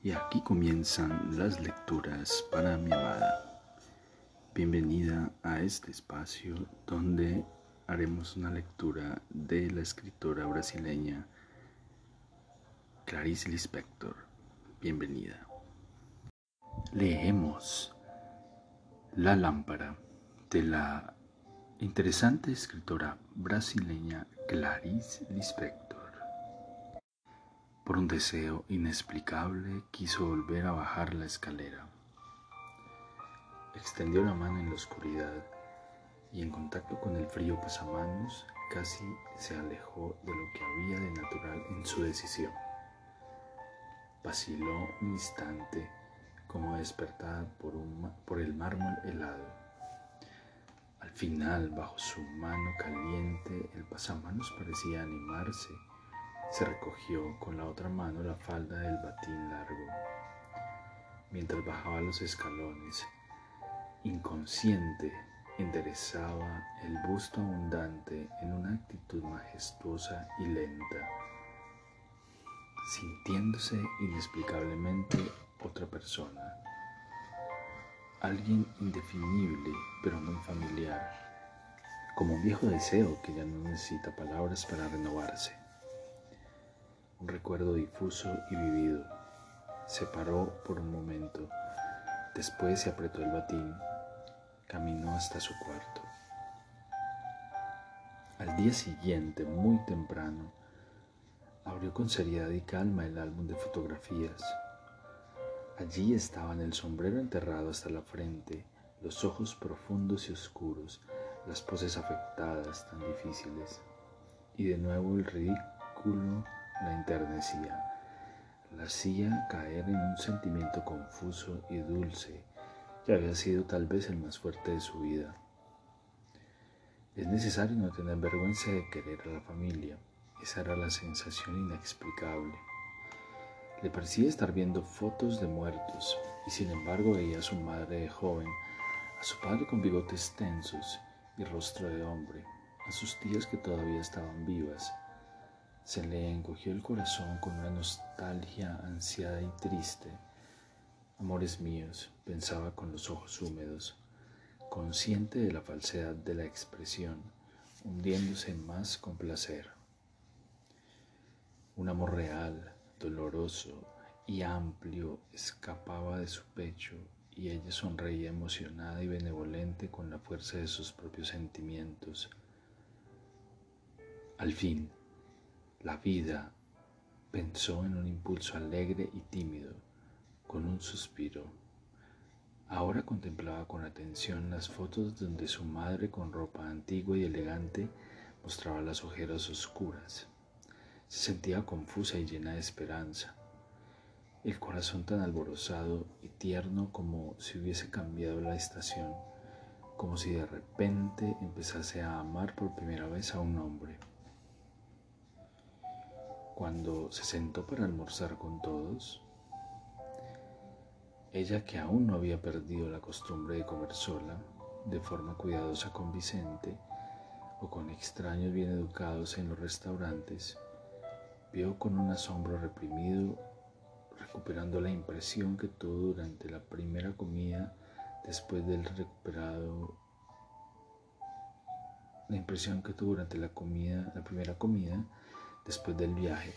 Y aquí comienzan las lecturas para mi amada. Bienvenida a este espacio donde haremos una lectura de la escritora brasileña Clarice Lispector. Bienvenida. Leemos La lámpara de la interesante escritora brasileña Clarice Lispector. Por un deseo inexplicable quiso volver a bajar la escalera. Extendió la mano en la oscuridad y en contacto con el frío pasamanos casi se alejó de lo que había de natural en su decisión. Vaciló un instante como despertada por, por el mármol helado. Al final, bajo su mano caliente, el pasamanos parecía animarse se recogió con la otra mano la falda del batín largo. Mientras bajaba los escalones, inconsciente, enderezaba el busto abundante en una actitud majestuosa y lenta, sintiéndose inexplicablemente otra persona, alguien indefinible pero muy familiar, como un viejo deseo que ya no necesita palabras para renovarse un recuerdo difuso y vivido. Se paró por un momento, después se apretó el batín, caminó hasta su cuarto. Al día siguiente, muy temprano, abrió con seriedad y calma el álbum de fotografías. Allí estaban el sombrero enterrado hasta la frente, los ojos profundos y oscuros, las poses afectadas tan difíciles, y de nuevo el ridículo la enternecía, la hacía caer en un sentimiento confuso y dulce que había sido tal vez el más fuerte de su vida. Es necesario no tener vergüenza de querer a la familia, esa era la sensación inexplicable. Le parecía estar viendo fotos de muertos y sin embargo veía a su madre de joven, a su padre con bigotes tensos y rostro de hombre, a sus tías que todavía estaban vivas se le encogió el corazón con una nostalgia ansiada y triste. Amores míos, pensaba con los ojos húmedos, consciente de la falsedad de la expresión, hundiéndose más con placer. Un amor real, doloroso y amplio escapaba de su pecho y ella sonreía emocionada y benevolente con la fuerza de sus propios sentimientos. Al fin, la vida, pensó en un impulso alegre y tímido, con un suspiro. Ahora contemplaba con atención las fotos donde su madre con ropa antigua y elegante mostraba las ojeras oscuras. Se sentía confusa y llena de esperanza. El corazón tan alborozado y tierno como si hubiese cambiado la estación, como si de repente empezase a amar por primera vez a un hombre. Cuando se sentó para almorzar con todos, ella que aún no había perdido la costumbre de comer sola, de forma cuidadosa con Vicente o con extraños bien educados en los restaurantes, vio con un asombro reprimido, recuperando la impresión que tuvo durante la primera comida después del recuperado la impresión que tuvo durante la comida, la primera comida después del viaje,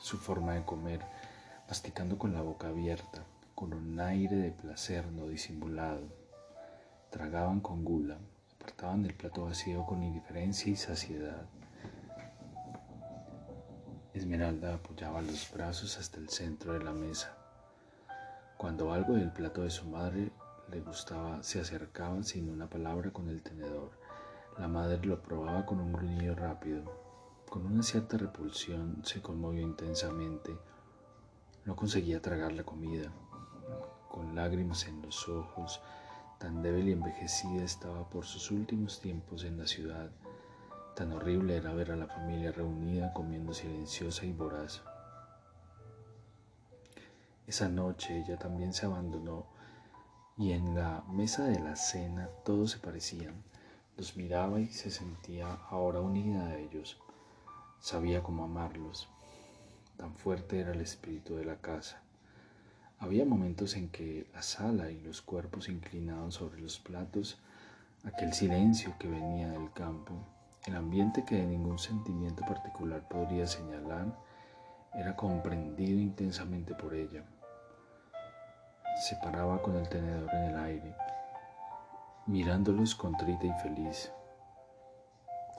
su forma de comer, masticando con la boca abierta, con un aire de placer no disimulado. Tragaban con gula, apartaban el plato vacío con indiferencia y saciedad. Esmeralda apoyaba los brazos hasta el centro de la mesa. Cuando algo del plato de su madre le gustaba, se acercaba sin una palabra con el tenedor. La madre lo probaba con un gruñido rápido, con una cierta repulsión se conmovió intensamente. No conseguía tragar la comida. Con lágrimas en los ojos, tan débil y envejecida estaba por sus últimos tiempos en la ciudad. Tan horrible era ver a la familia reunida comiendo silenciosa y voraz. Esa noche ella también se abandonó y en la mesa de la cena todos se parecían. Los miraba y se sentía ahora unida a ellos. Sabía cómo amarlos. Tan fuerte era el espíritu de la casa. Había momentos en que la sala y los cuerpos inclinados sobre los platos, aquel silencio que venía del campo, el ambiente que de ningún sentimiento particular podría señalar, era comprendido intensamente por ella. Se paraba con el tenedor en el aire, mirándolos contrita y feliz.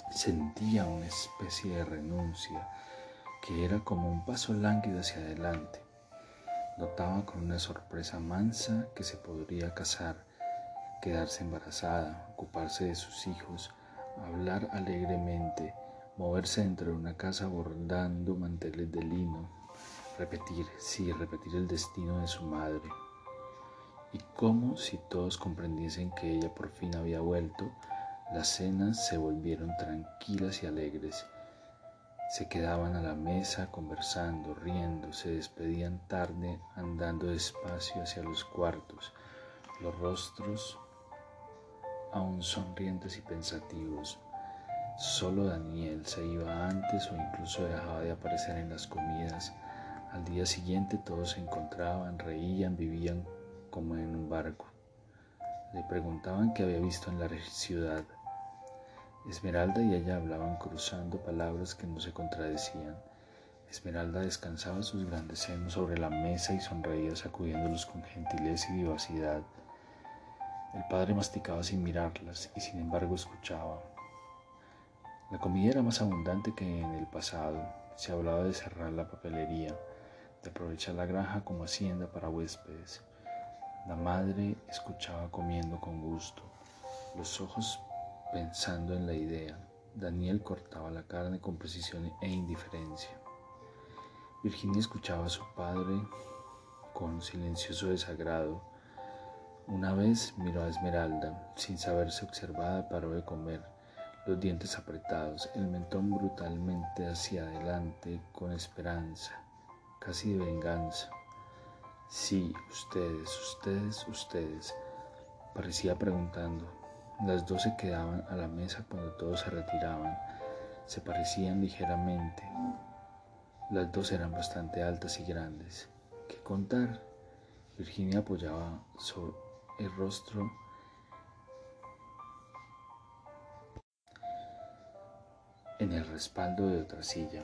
Sentía una especie de renuncia que era como un paso lánguido hacia adelante. Notaba con una sorpresa mansa que se podría casar, quedarse embarazada, ocuparse de sus hijos, hablar alegremente, moverse dentro de una casa bordando manteles de lino, repetir, sí, repetir el destino de su madre. Y como si todos comprendiesen que ella por fin había vuelto, las cenas se volvieron tranquilas y alegres. Se quedaban a la mesa conversando, riendo, se despedían tarde andando despacio hacia los cuartos, los rostros aún sonrientes y pensativos. Solo Daniel se iba antes o incluso dejaba de aparecer en las comidas. Al día siguiente todos se encontraban, reían, vivían como en un barco. Le preguntaban qué había visto en la ciudad. Esmeralda y ella hablaban cruzando palabras que no se contradecían. Esmeralda descansaba sus grandes senos sobre la mesa y sonreía sacudiéndolos con gentileza y vivacidad. El padre masticaba sin mirarlas y sin embargo escuchaba. La comida era más abundante que en el pasado. Se hablaba de cerrar la papelería, de aprovechar la granja como hacienda para huéspedes. La madre escuchaba comiendo con gusto, los ojos pensando en la idea. Daniel cortaba la carne con precisión e indiferencia. Virginia escuchaba a su padre con silencioso desagrado una vez miró a Esmeralda, sin saberse observada, paró de comer, los dientes apretados, el mentón brutalmente hacia adelante, con esperanza, casi de venganza. Sí, ustedes, ustedes, ustedes, parecía preguntando. Las dos se quedaban a la mesa cuando todos se retiraban. Se parecían ligeramente. Las dos eran bastante altas y grandes. ¿Qué contar? Virginia apoyaba sobre el rostro en el respaldo de otra silla.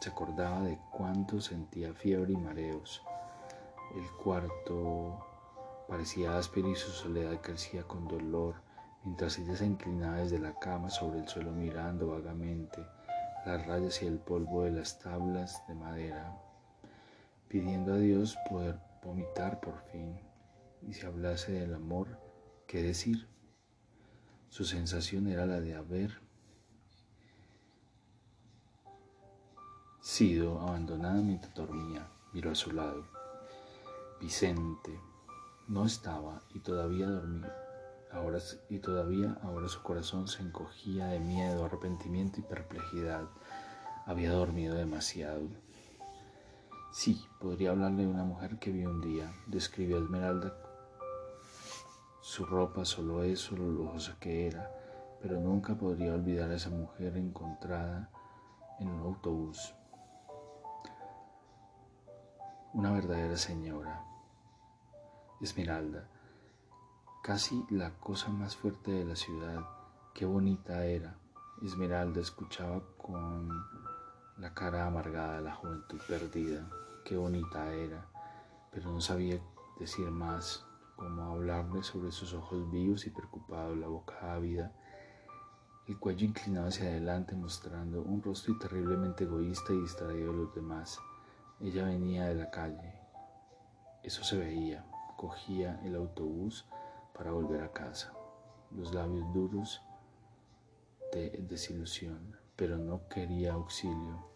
Se acordaba de cuánto sentía fiebre y mareos. El cuarto parecía áspero y su soledad crecía con dolor, mientras ella se inclinaba desde la cama sobre el suelo mirando vagamente las rayas y el polvo de las tablas de madera, pidiendo a Dios poder vomitar por fin y si hablase del amor, ¿qué decir? Su sensación era la de haber sido abandonada mientras dormía. Miró a su lado. Vicente no estaba y todavía dormía. Ahora, y todavía ahora su corazón se encogía de miedo, arrepentimiento y perplejidad. Había dormido demasiado. Sí, podría hablarle de una mujer que vio un día, describió Esmeralda su ropa, solo eso, lo lujosa que era, pero nunca podría olvidar a esa mujer encontrada en un autobús. Una verdadera señora. Esmeralda, casi la cosa más fuerte de la ciudad. Qué bonita era. Esmeralda escuchaba con la cara amargada la juventud perdida. Qué bonita era, pero no sabía decir más como hablarle sobre sus ojos vivos y preocupados, la boca ávida, el cuello inclinado hacia adelante mostrando un rostro terriblemente egoísta y distraído de los demás. Ella venía de la calle. Eso se veía. Cogía el autobús para volver a casa. Los labios duros de desilusión, pero no quería auxilio.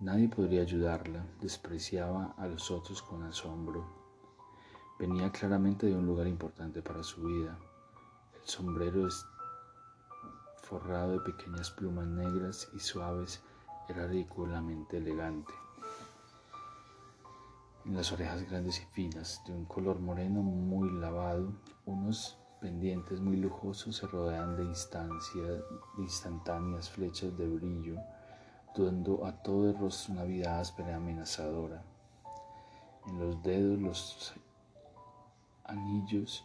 Nadie podría ayudarla. Despreciaba a los otros con asombro. Venía claramente de un lugar importante para su vida. El sombrero forrado de pequeñas plumas negras y suaves era ridículamente elegante. Las orejas grandes y finas, de un color moreno muy lavado, unos pendientes muy lujosos se rodean de, instancia, de instantáneas flechas de brillo, dando a todo el rostro una vida áspera y amenazadora. en los dedos los anillos,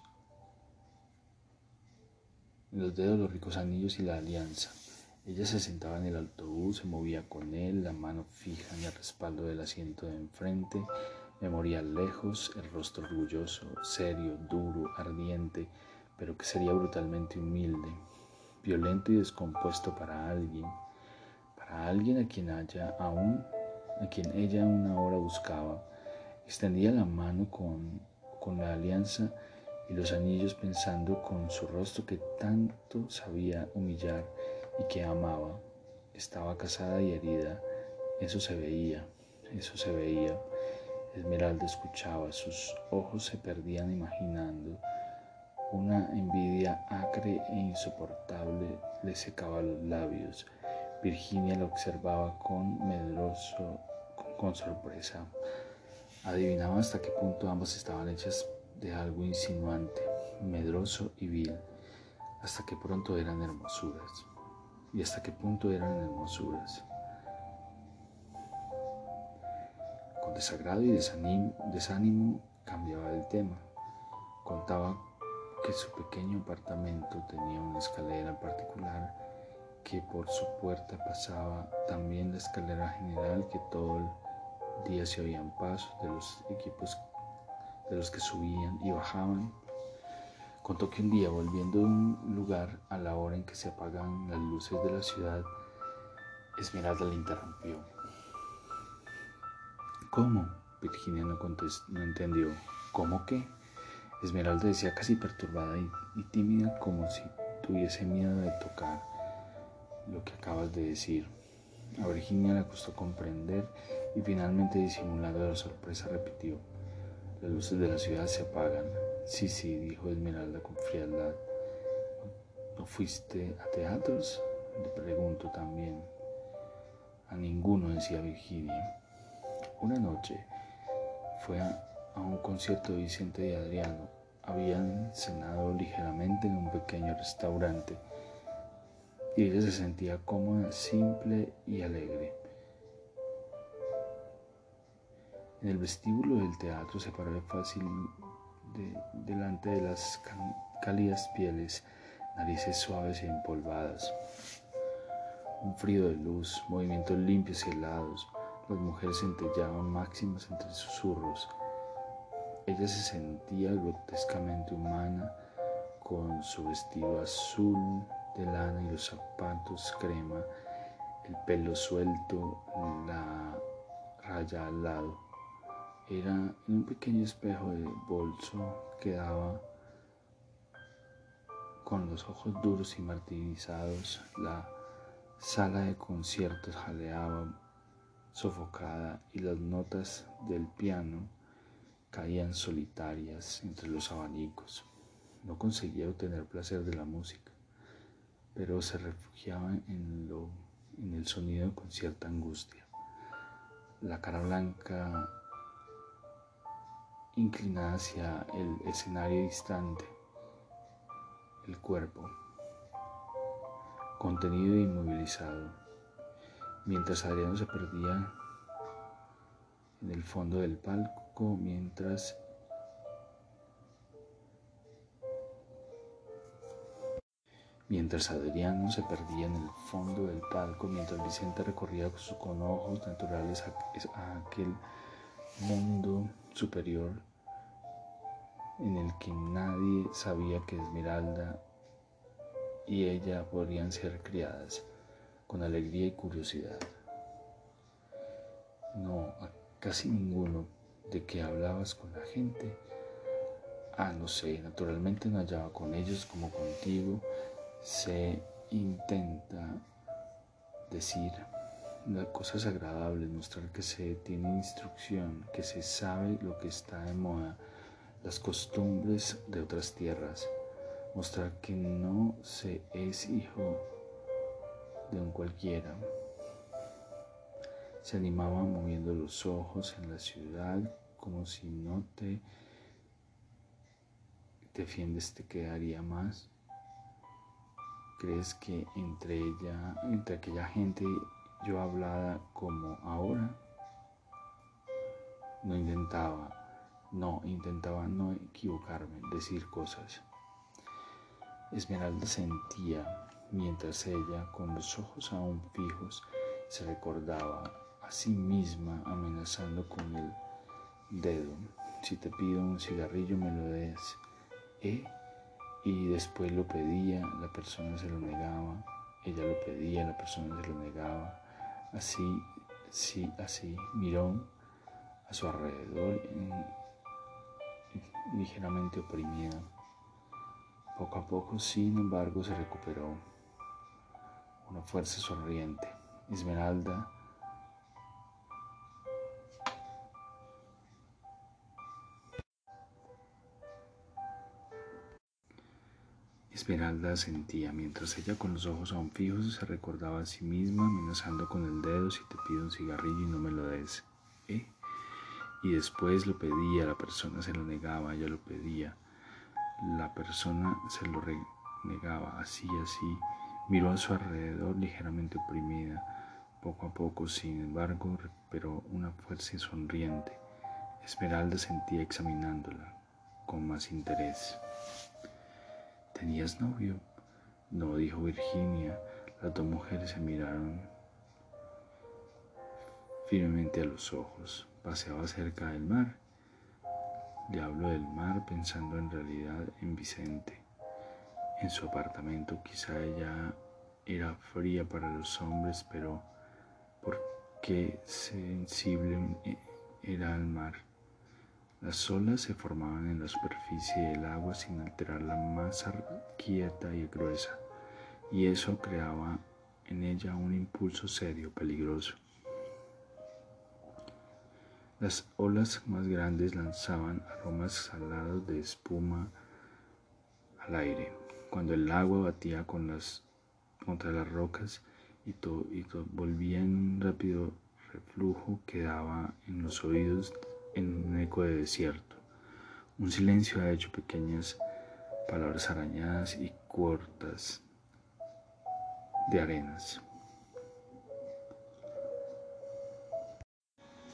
en los dedos los ricos anillos y la alianza. Ella se sentaba en el autobús, se movía con él, la mano fija en el respaldo del asiento de enfrente, me moría lejos, el rostro orgulloso, serio, duro, ardiente, pero que sería brutalmente humilde, violento y descompuesto para alguien, para alguien a quien haya aún, a quien ella una hora buscaba. Extendía la mano con, con la alianza y los anillos pensando con su rostro que tanto sabía humillar y que amaba. Estaba casada y herida, eso se veía, eso se veía. Esmeralda escuchaba, sus ojos se perdían imaginando. Una envidia acre e insoportable le secaba los labios. Virginia la observaba con medroso, con sorpresa. Adivinaba hasta qué punto ambas estaban hechas de algo insinuante, medroso y vil, hasta qué pronto eran hermosuras y hasta qué punto eran hermosuras. Desagrado y desánimo, cambiaba el tema. Contaba que su pequeño apartamento tenía una escalera particular que por su puerta pasaba también la escalera general que todo el día se oían pasos de los equipos de los que subían y bajaban Contó que un día, volviendo de un lugar a la hora en que se apagan las luces de la ciudad, Esmeralda le interrumpió. ¿Cómo? Virginia no, no entendió. ¿Cómo qué? Esmeralda decía casi perturbada y, y tímida como si tuviese miedo de tocar lo que acabas de decir. A Virginia le costó comprender y finalmente disimulando la sorpresa repitió. Las luces de la ciudad se apagan. Sí, sí, dijo Esmeralda con frialdad. ¿No fuiste a teatros? Le pregunto también. A ninguno, decía Virginia. Una noche fue a, un concierto de Vicente y Adriano. Habían cenado ligeramente en un pequeño restaurante y ella se sentía cómoda, simple y alegre. En el vestíbulo del teatro se paró fácil delante de las cálidas pieles, narices suaves e empolvadas. Un frío de luz, movimientos limpios y helados, las mujeres centellaban máximas entre susurros. Ella se sentía grotescamente humana con su vestido azul de lana y los zapatos crema, el pelo suelto, la raya al lado. Era en un pequeño espejo de bolso que daba con los ojos duros y martirizados. La sala de conciertos jaleaba sofocada y las notas del piano caían solitarias entre los abanicos. No conseguía obtener placer de la música, pero se refugiaba en, lo, en el sonido con cierta angustia. La cara blanca inclinada hacia el escenario distante, el cuerpo, contenido inmovilizado, mientras Adriano se perdía en el fondo del palco, mientras Mientras Adriano se perdía en el fondo del palco, mientras Vicente recorría con ojos naturales a aquel mundo superior en el que nadie sabía que Esmeralda y ella podrían ser criadas con alegría y curiosidad. No, a casi ninguno de que hablabas con la gente. Ah, no sé, naturalmente no hallaba con ellos como contigo. Se intenta decir cosas agradables, mostrar que se tiene instrucción, que se sabe lo que está de moda, las costumbres de otras tierras, mostrar que no se es hijo de un cualquiera. Se animaba moviendo los ojos en la ciudad como si no te defiendes te quedaría más. ¿Crees que entre ella, entre aquella gente yo hablaba como ahora, no intentaba No, intentaba no equivocarme, decir cosas. Esmeralda sentía mientras ella, con los ojos aún fijos, se recordaba a sí misma amenazando con el dedo. Si te pido un cigarrillo me lo des. ¿Eh? Y después lo pedía, la persona se lo negaba. Ella lo pedía, la persona se lo negaba. Así, sí, así. Miró a su alrededor ligeramente oprimida. Poco a poco, sin embargo, se recuperó. Una fuerza sonriente. Esmeralda Esmeralda sentía, mientras ella con los ojos aún fijos se recordaba a sí misma, amenazando con el dedo si te pido un cigarrillo y no me lo des. ¿Eh? Y después lo pedía, la persona se lo negaba, ella lo pedía, la persona se lo negaba, así, así. Miró a su alrededor ligeramente oprimida, poco a poco, sin embargo, recuperó una fuerza sonriente. Esmeralda sentía examinándola con más interés. ¿Tenías novio? No, dijo Virginia. Las dos mujeres se miraron firmemente a los ojos. Paseaba cerca del mar. Le hablo del mar pensando en realidad en Vicente. En su apartamento quizá ella era fría para los hombres, pero ¿por qué sensible era al mar? Las olas se formaban en la superficie del agua sin alterar la masa quieta y gruesa, y eso creaba en ella un impulso serio, peligroso. Las olas más grandes lanzaban aromas salados de espuma al aire. Cuando el agua batía contra las rocas y, y volvía en un rápido reflujo, quedaba en los oídos en un eco de desierto. Un silencio ha hecho pequeñas palabras arañadas y cortas de arenas.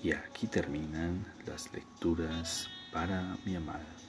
Y aquí terminan las lecturas para mi amada.